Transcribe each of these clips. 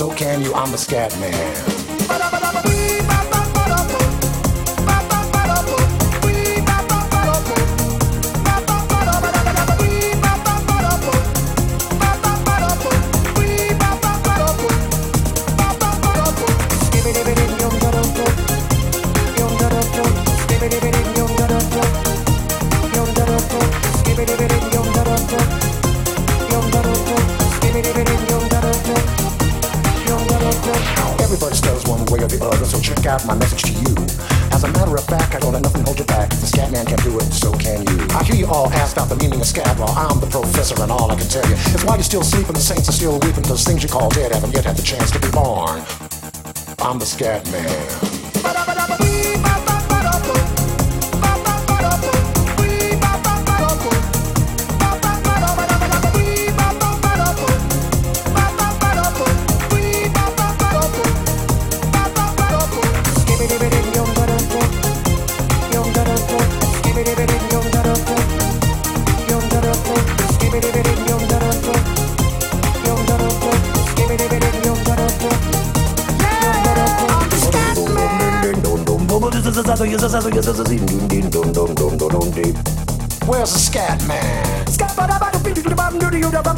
so can you. I'm a scat man. Scatman.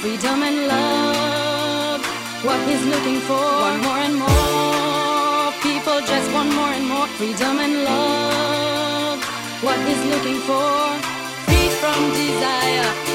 freedom and love. What he's looking for, want more and more people just want more and more freedom and love. What he's looking for, free from desire.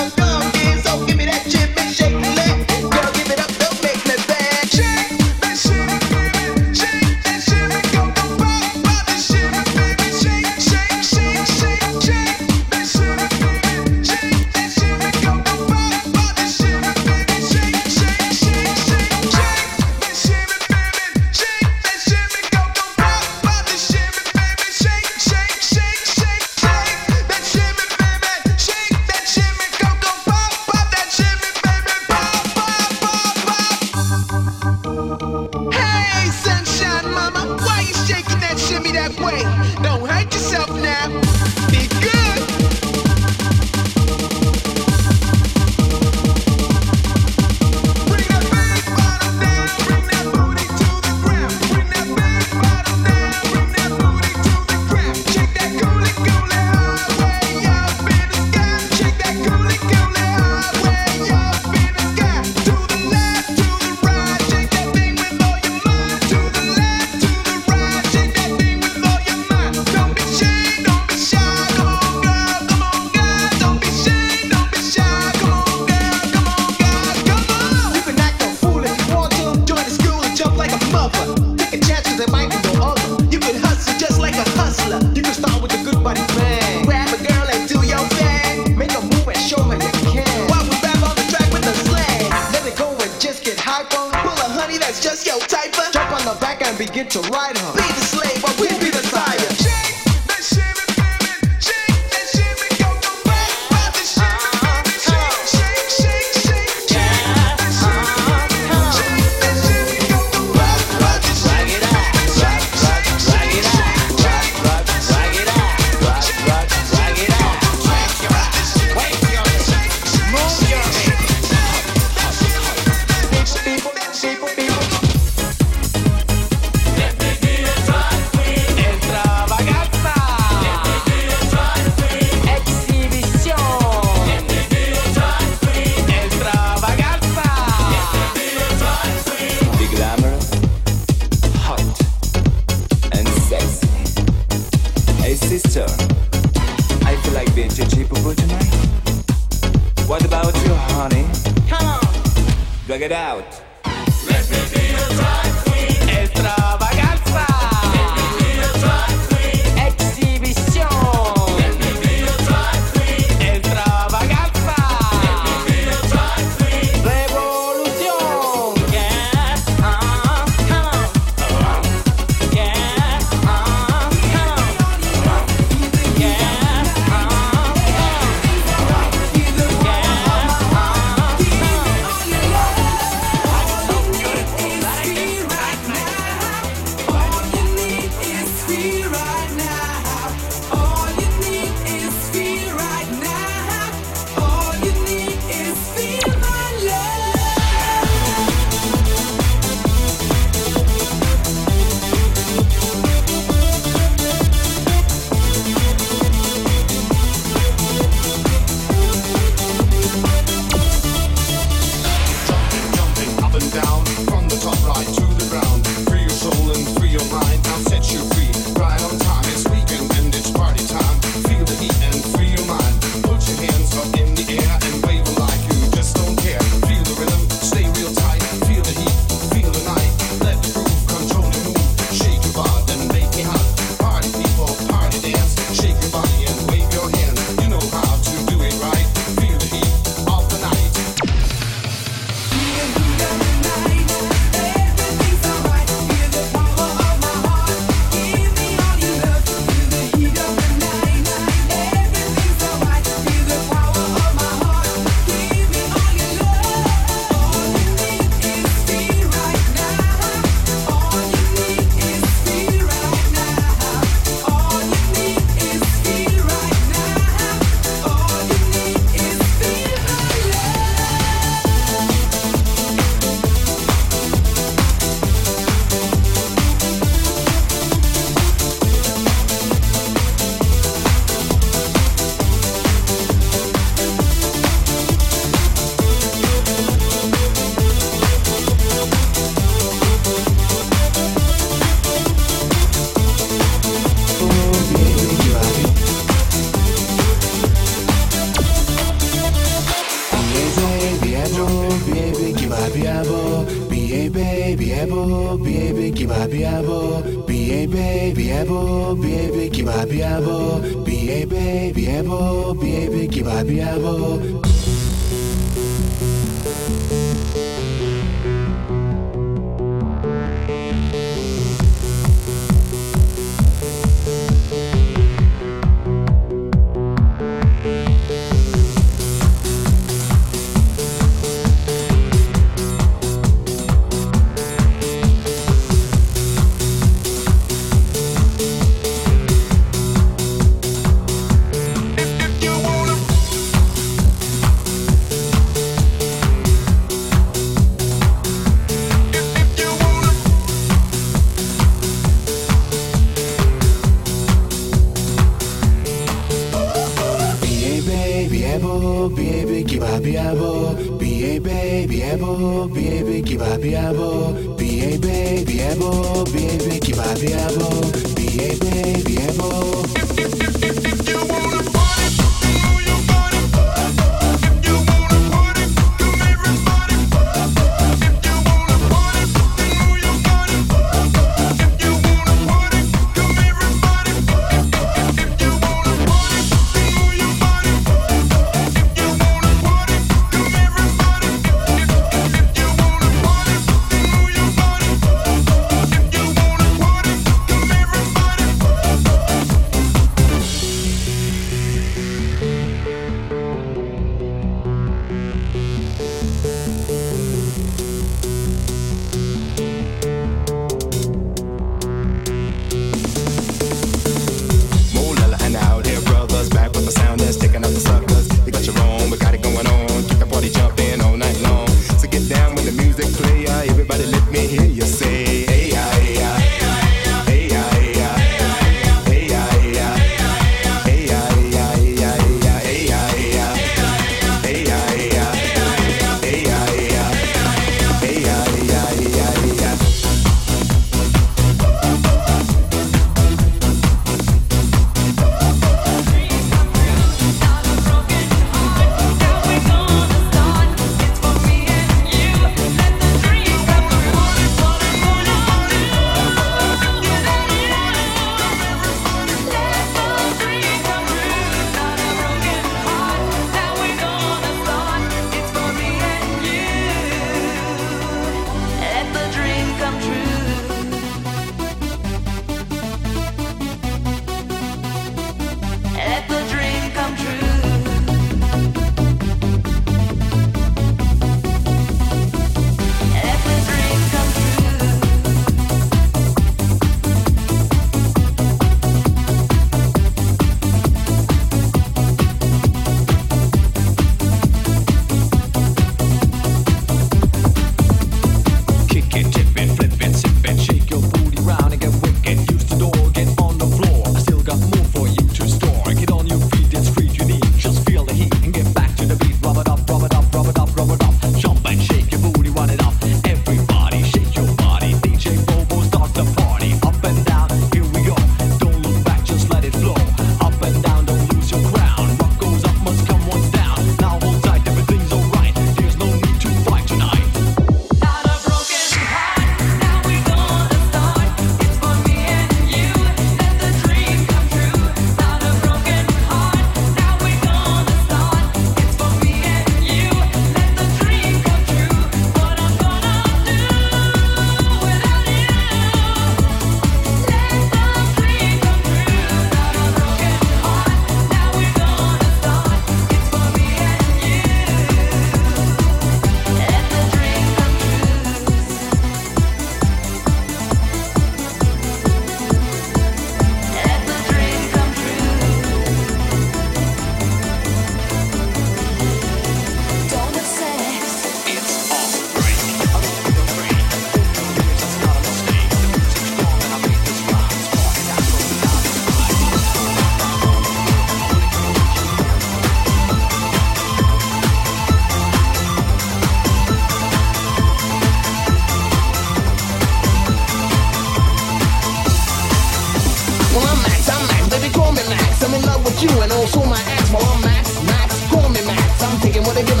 what they give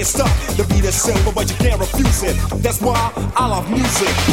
can't stop the beat is simple, but you can't refuse it. That's why I love music.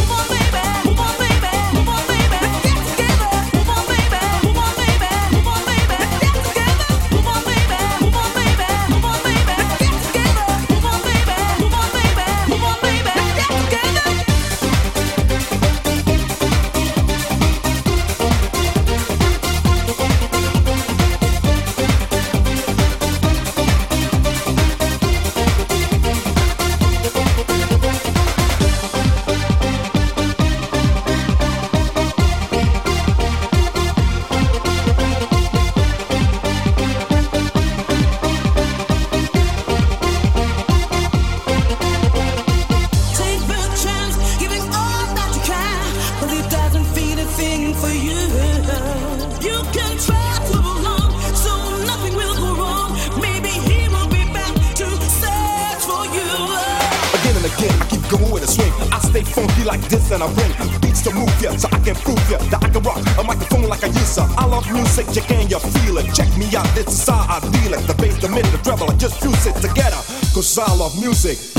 music.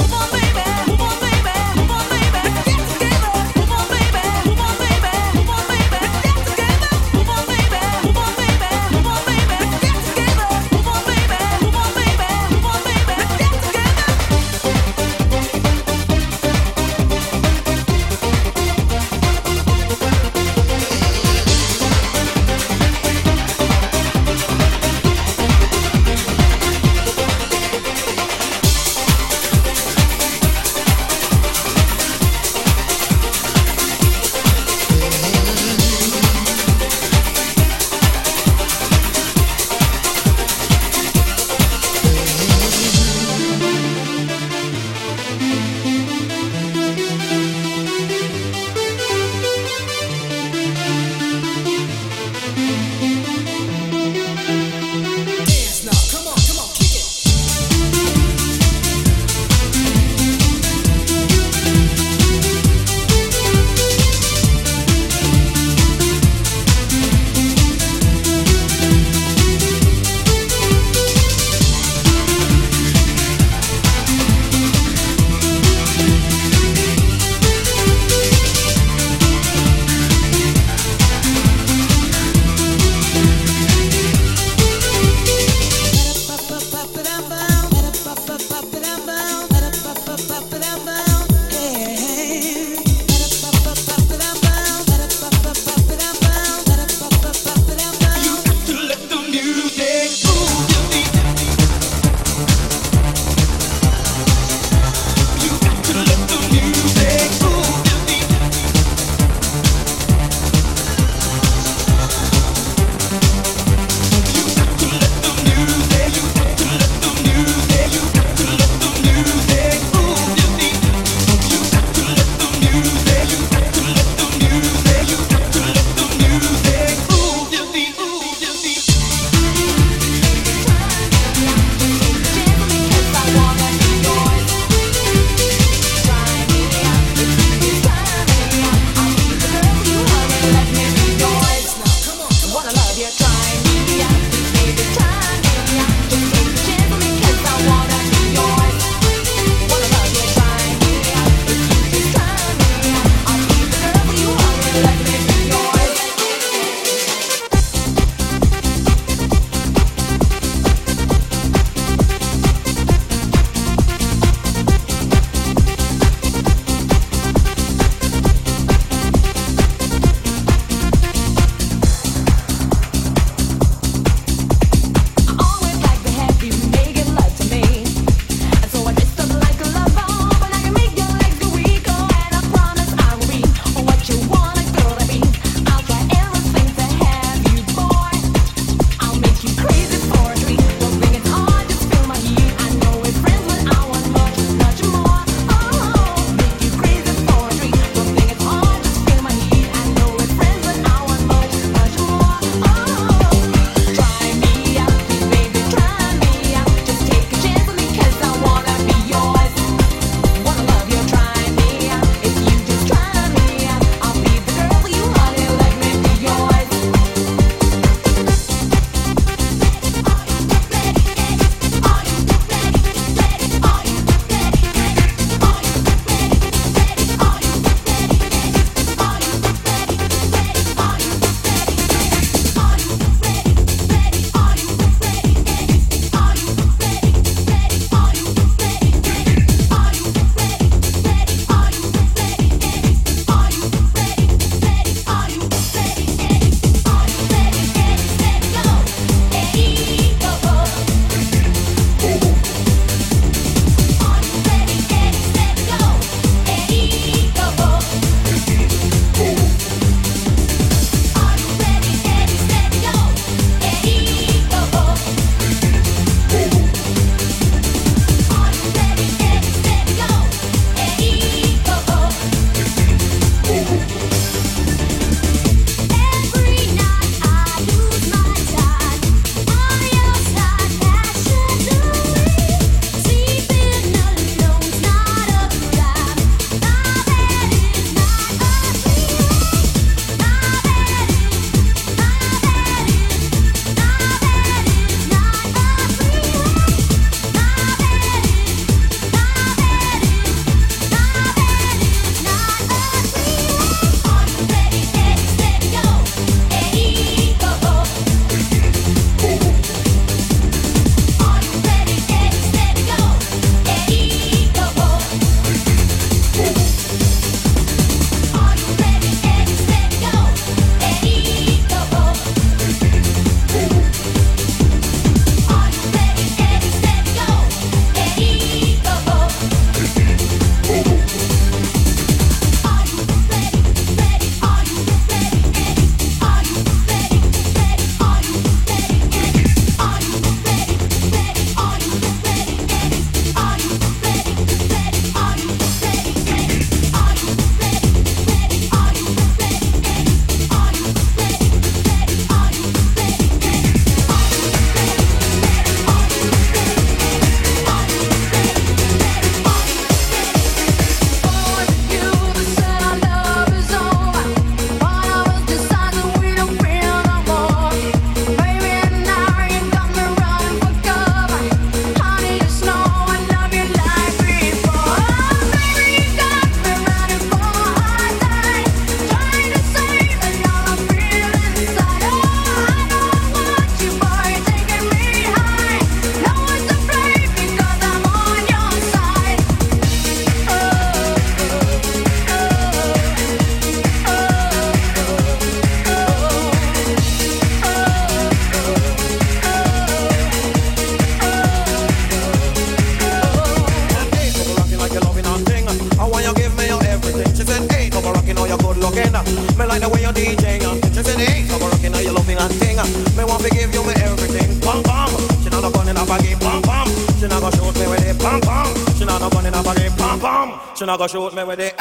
go shoot me with the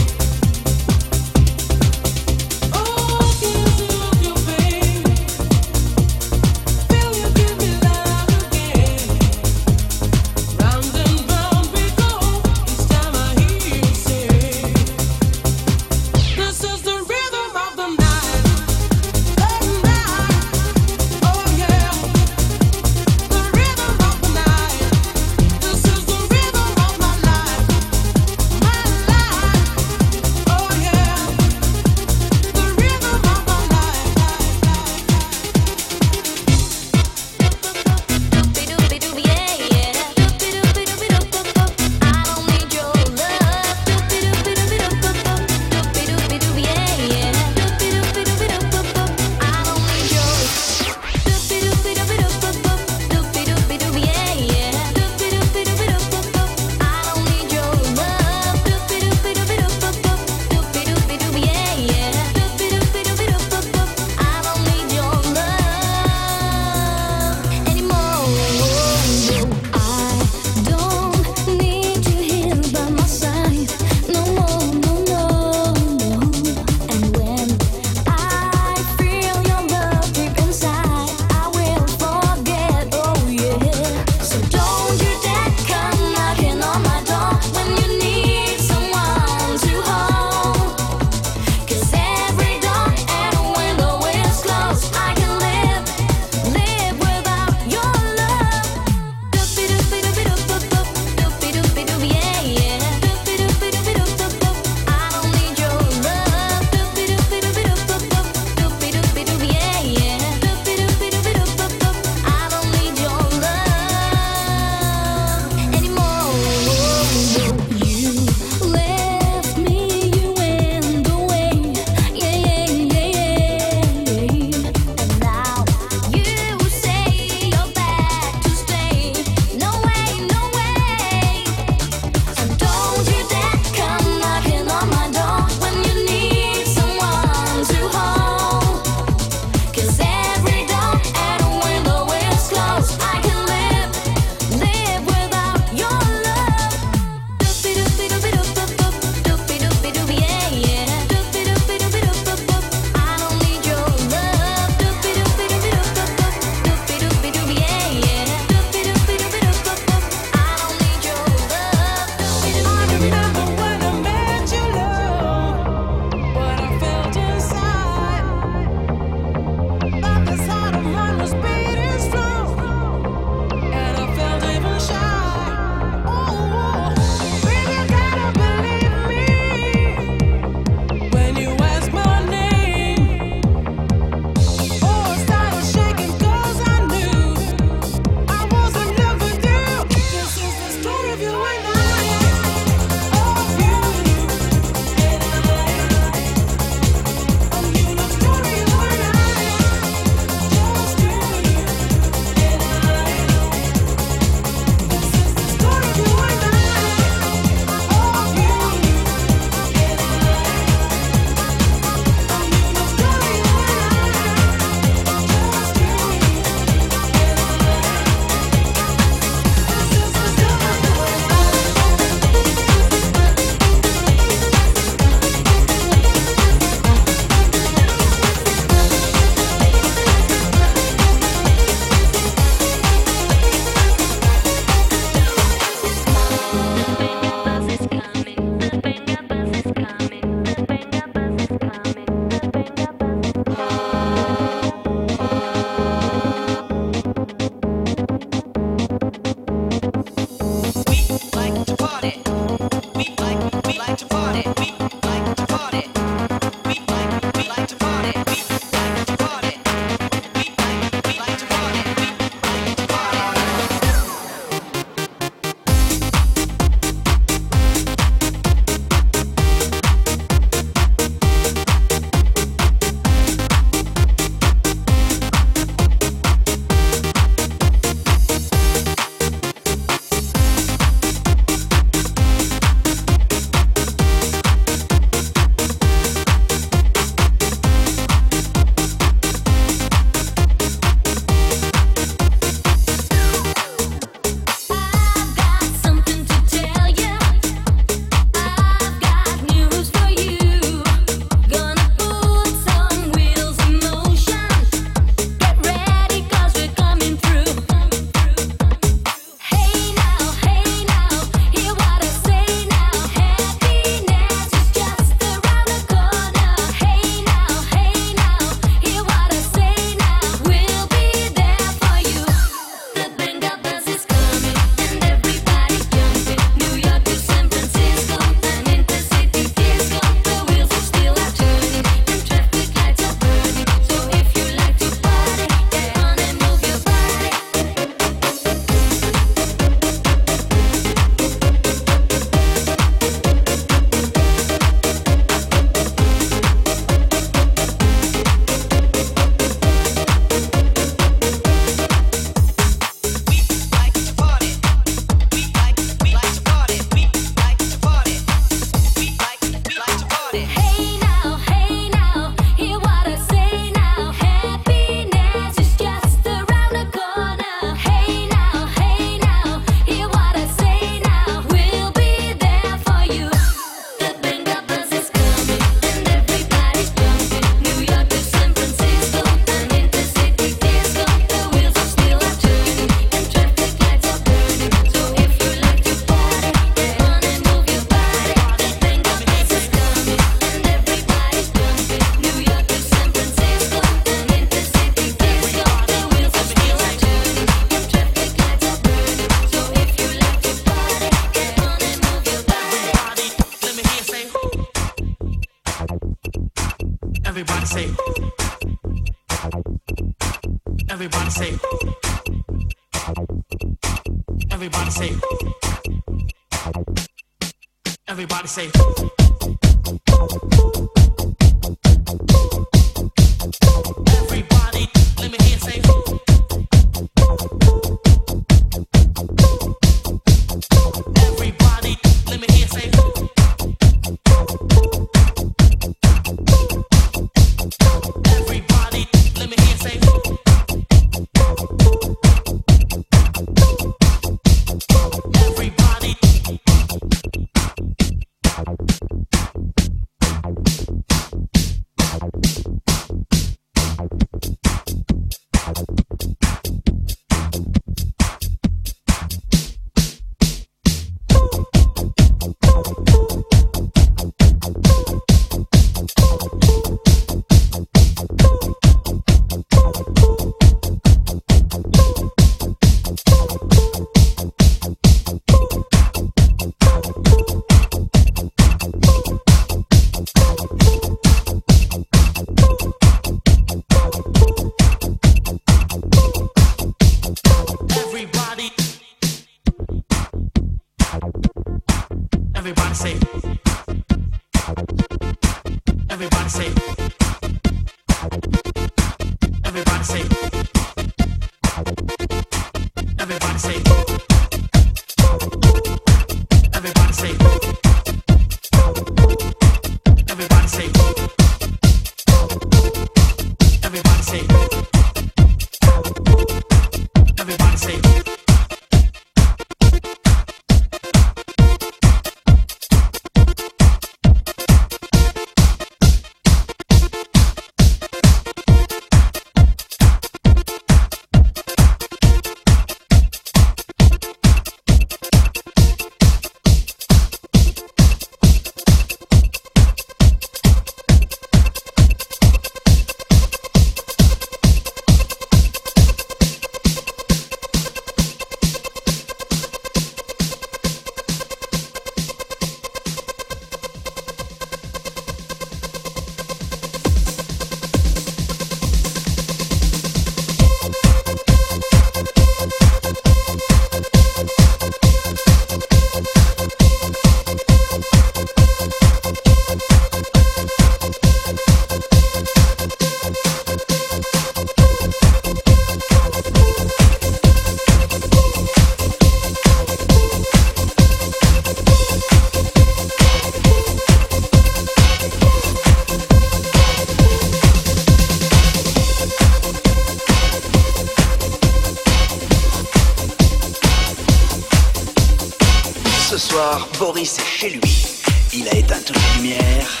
Ce soir, Boris est chez lui. Il a éteint toutes les lumières.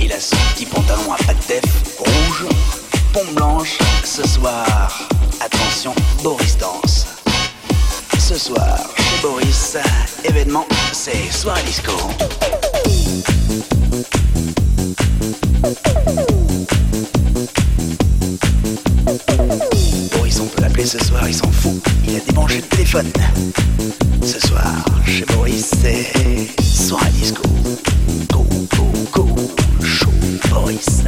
Il a son petit pantalon à pattes def rouge, pompe blanche. Ce soir, attention, Boris danse. Ce soir, chez Boris, événement, c'est soirée disco. Il a débranché le téléphone. Ce soir, chez Boris, c'est soirée disco. Go, go, go, show Boris.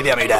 idea, mi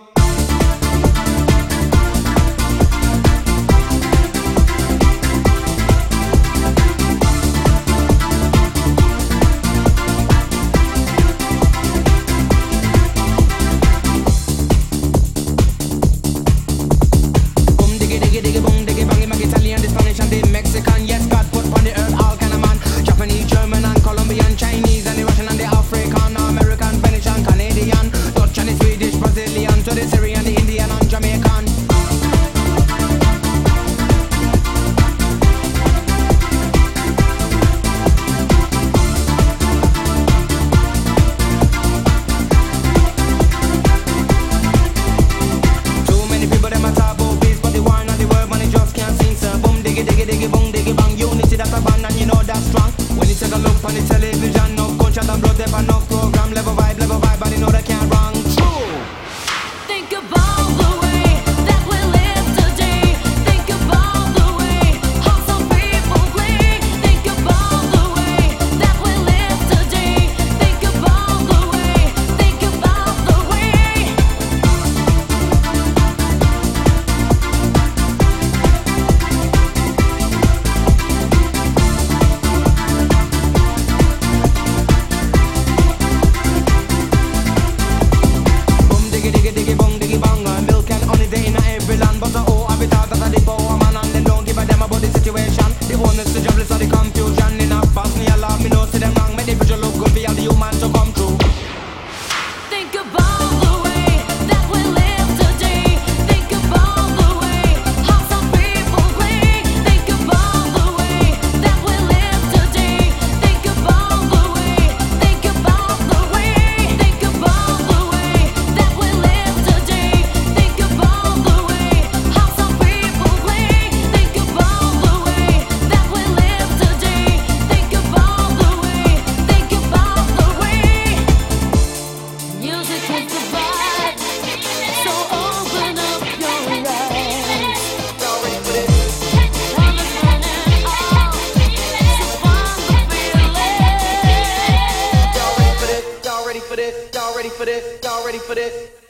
Ready for this?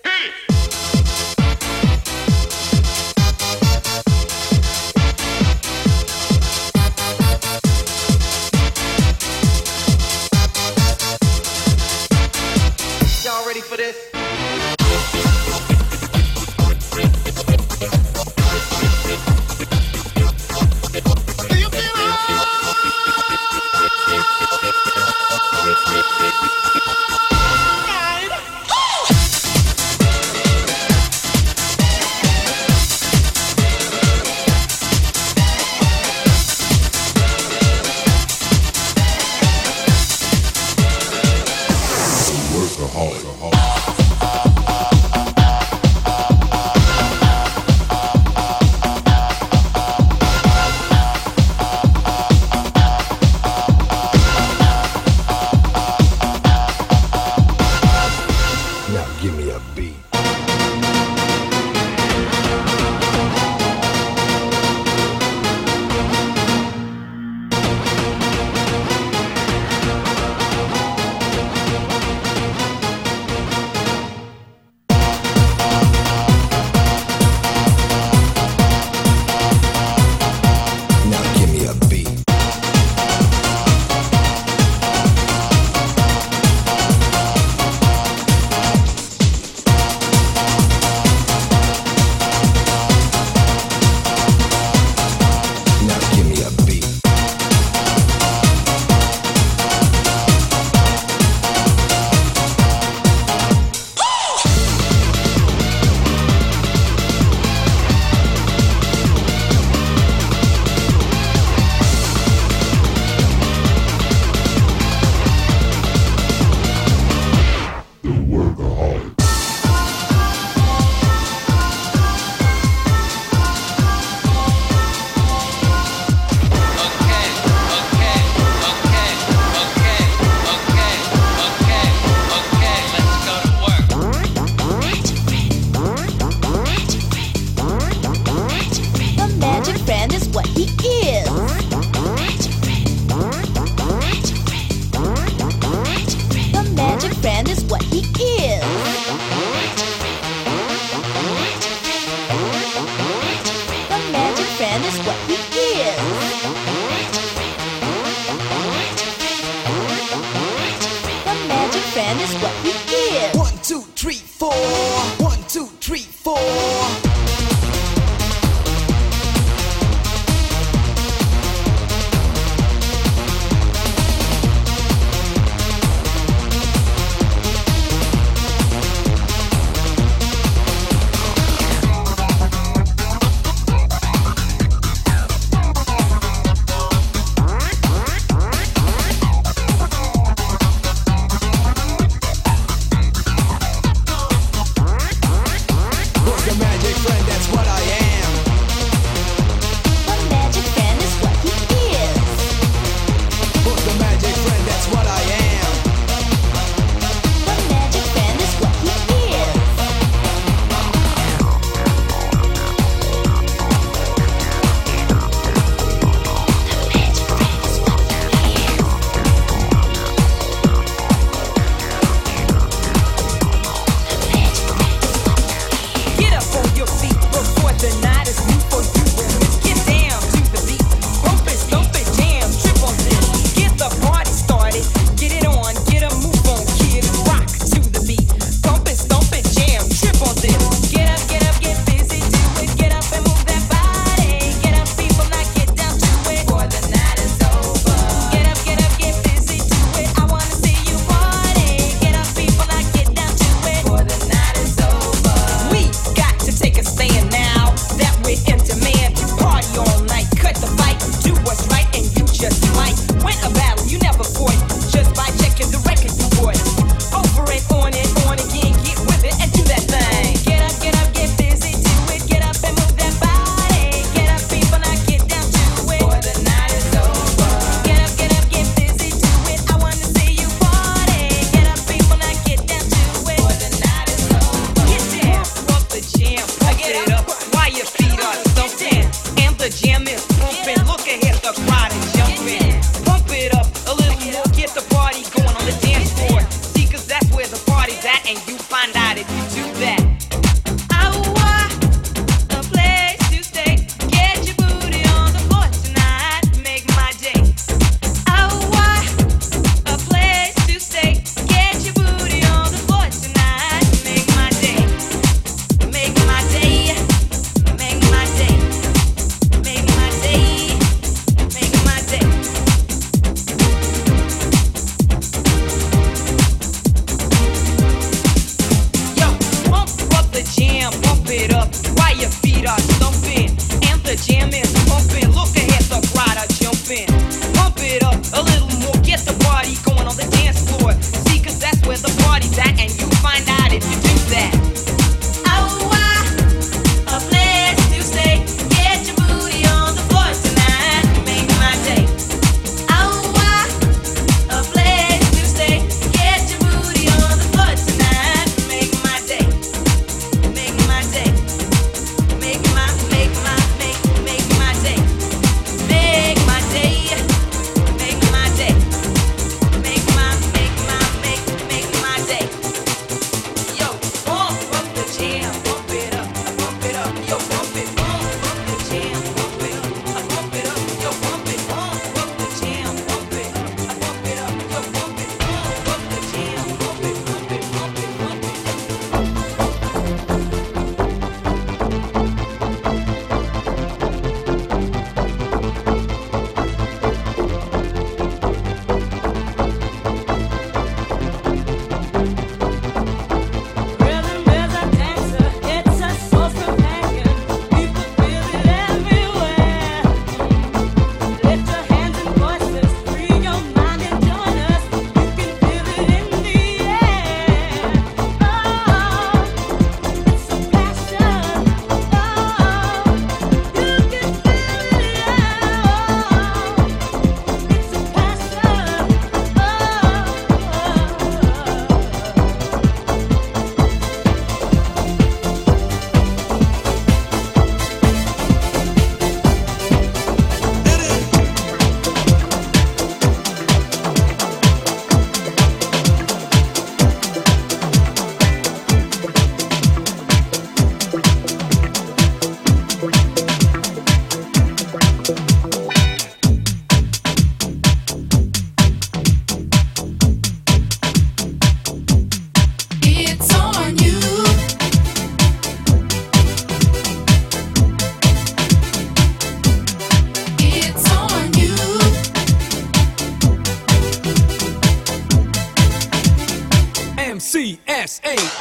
S A